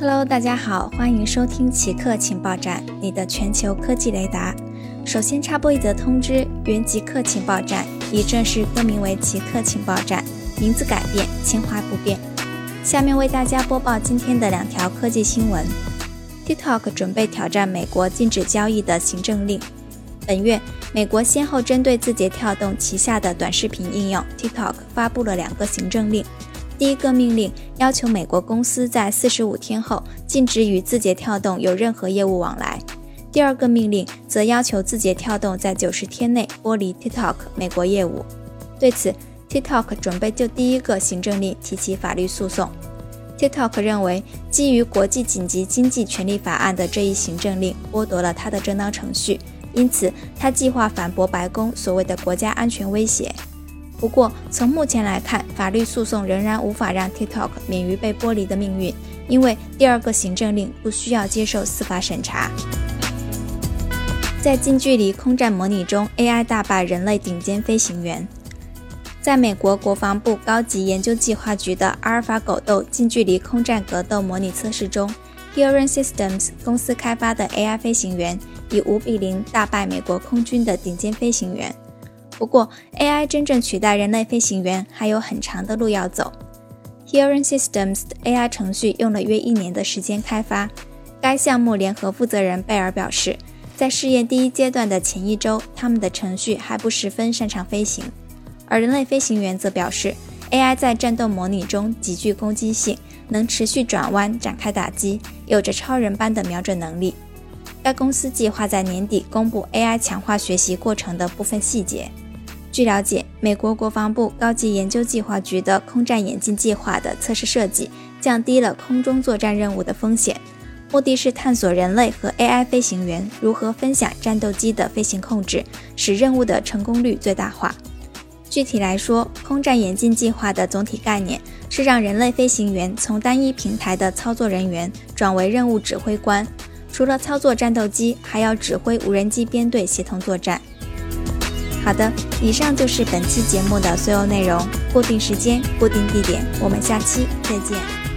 Hello，大家好，欢迎收听奇客情报站，你的全球科技雷达。首先插播一则通知：原极客情报站已正式更名为奇客情报站，名字改变，情怀不变。下面为大家播报今天的两条科技新闻：TikTok 准备挑战美国禁止交易的行政令。本月，美国先后针对字节跳动旗下的短视频应用 TikTok 发布了两个行政令。第一个命令要求美国公司在四十五天后禁止与字节跳动有任何业务往来。第二个命令则要求字节跳动在九十天内剥离 TikTok 美国业务。对此，TikTok 准备就第一个行政令提起法律诉讼。TikTok 认为，基于国际紧急经济权利法案的这一行政令剥夺了他的正当程序，因此他计划反驳白宫所谓的国家安全威胁。不过，从目前来看，法律诉讼仍然无法让 TikTok 免于被剥离的命运，因为第二个行政令不需要接受司法审查。在近距离空战模拟中，AI 大败人类顶尖飞行员。在美国国防部高级研究计划局的阿尔法狗斗近距离空战格斗模拟测试中 h e r o n Systems 公司开发的 AI 飞行员以五比零大败美国空军的顶尖飞行员。不过，AI 真正取代人类飞行员还有很长的路要走。Hearing Systems 的 AI 程序用了约一年的时间开发。该项目联合负责人贝尔表示，在试验第一阶段的前一周，他们的程序还不十分擅长飞行。而人类飞行员则表示，AI 在战斗模拟中极具攻击性，能持续转弯、展开打击，有着超人般的瞄准能力。该公司计划在年底公布 AI 强化学习过程的部分细节。据了解，美国国防部高级研究计划局的空战眼镜计划的测试设计降低了空中作战任务的风险，目的是探索人类和 AI 飞行员如何分享战斗机的飞行控制，使任务的成功率最大化。具体来说，空战眼镜计划的总体概念是让人类飞行员从单一平台的操作人员转为任务指挥官，除了操作战斗机，还要指挥无人机编队协同作战。好的，以上就是本期节目的所有内容。固定时间，固定地点，我们下期再见。